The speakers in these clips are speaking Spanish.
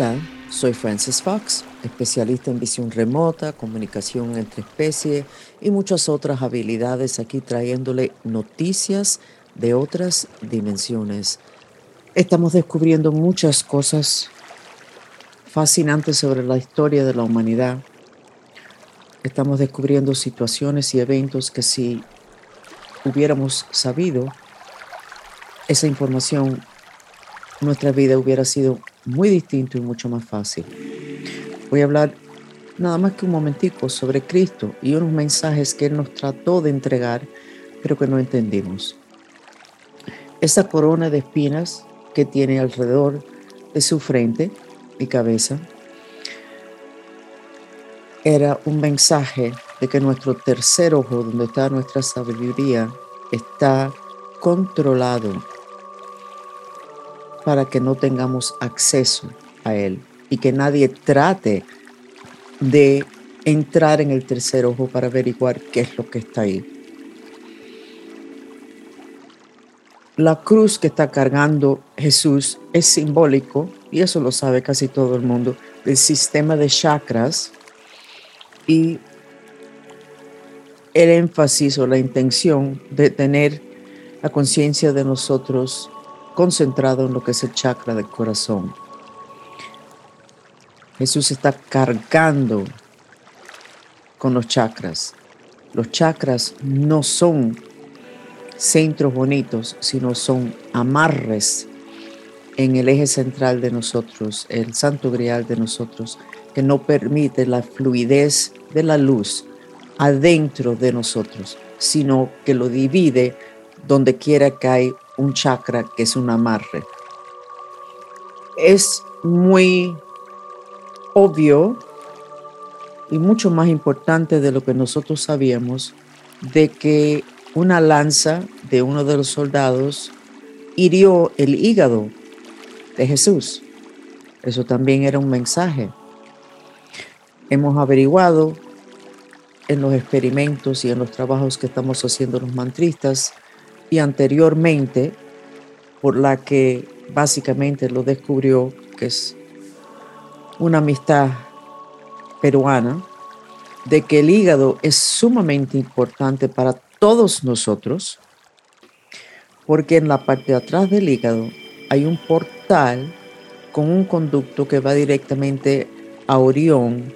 Hola, soy Francis Fox, especialista en visión remota, comunicación entre especies y muchas otras habilidades aquí trayéndole noticias de otras dimensiones. Estamos descubriendo muchas cosas fascinantes sobre la historia de la humanidad. Estamos descubriendo situaciones y eventos que si hubiéramos sabido esa información, nuestra vida hubiera sido muy distinto y mucho más fácil. Voy a hablar nada más que un momentico sobre Cristo y unos mensajes que Él nos trató de entregar, pero que no entendimos. Esa corona de espinas que tiene alrededor de su frente y cabeza era un mensaje de que nuestro tercer ojo, donde está nuestra sabiduría, está controlado para que no tengamos acceso a Él y que nadie trate de entrar en el tercer ojo para averiguar qué es lo que está ahí. La cruz que está cargando Jesús es simbólico, y eso lo sabe casi todo el mundo, del sistema de chakras y el énfasis o la intención de tener la conciencia de nosotros concentrado en lo que es el chakra del corazón. Jesús está cargando con los chakras. Los chakras no son centros bonitos, sino son amarres en el eje central de nosotros, el santo grial de nosotros, que no permite la fluidez de la luz adentro de nosotros, sino que lo divide donde quiera que hay un chakra que es un amarre. Es muy obvio y mucho más importante de lo que nosotros sabíamos de que una lanza de uno de los soldados hirió el hígado de Jesús. Eso también era un mensaje. Hemos averiguado en los experimentos y en los trabajos que estamos haciendo los mantristas y anteriormente por la que básicamente lo descubrió, que es una amistad peruana, de que el hígado es sumamente importante para todos nosotros, porque en la parte de atrás del hígado hay un portal con un conducto que va directamente a Orión,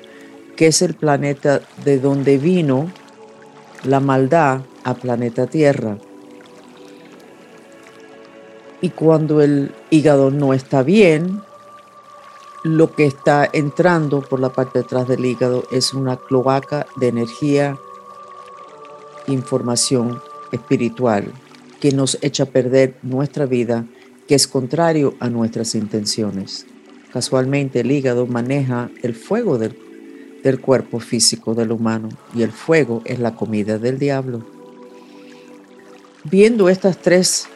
que es el planeta de donde vino la maldad a planeta Tierra. Y cuando el hígado no está bien, lo que está entrando por la parte de atrás del hígado es una cloaca de energía, información espiritual que nos echa a perder nuestra vida, que es contrario a nuestras intenciones. Casualmente el hígado maneja el fuego del, del cuerpo físico del humano y el fuego es la comida del diablo. Viendo estas tres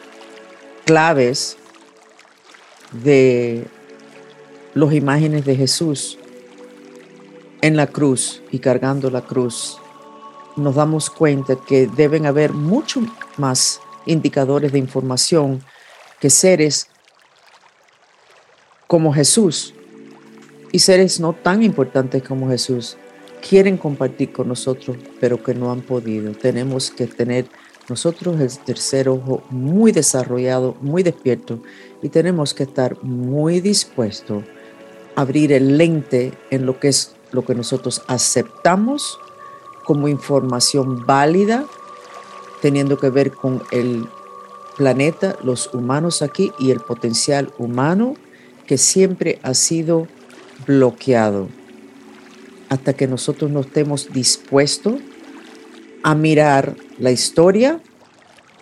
claves de las imágenes de Jesús en la cruz y cargando la cruz, nos damos cuenta que deben haber mucho más indicadores de información que seres como Jesús y seres no tan importantes como Jesús quieren compartir con nosotros, pero que no han podido. Tenemos que tener nosotros el tercer ojo muy desarrollado, muy despierto y tenemos que estar muy dispuestos a abrir el lente en lo que es lo que nosotros aceptamos como información válida, teniendo que ver con el planeta, los humanos aquí y el potencial humano que siempre ha sido bloqueado. Hasta que nosotros no estemos dispuestos a mirar la historia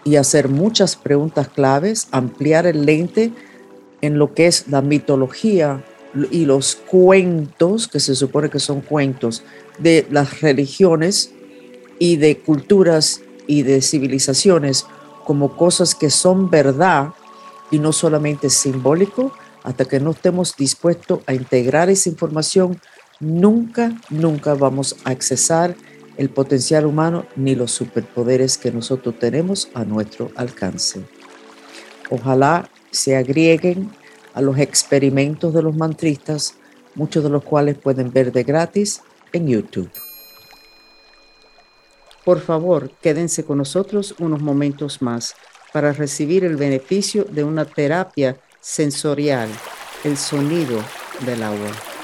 y hacer muchas preguntas claves, ampliar el lente en lo que es la mitología y los cuentos, que se supone que son cuentos de las religiones y de culturas y de civilizaciones como cosas que son verdad y no solamente simbólico, hasta que no estemos dispuestos a integrar esa información, nunca, nunca vamos a accesar el potencial humano ni los superpoderes que nosotros tenemos a nuestro alcance. Ojalá se agreguen a los experimentos de los mantristas, muchos de los cuales pueden ver de gratis en YouTube. Por favor, quédense con nosotros unos momentos más para recibir el beneficio de una terapia sensorial, el sonido del agua.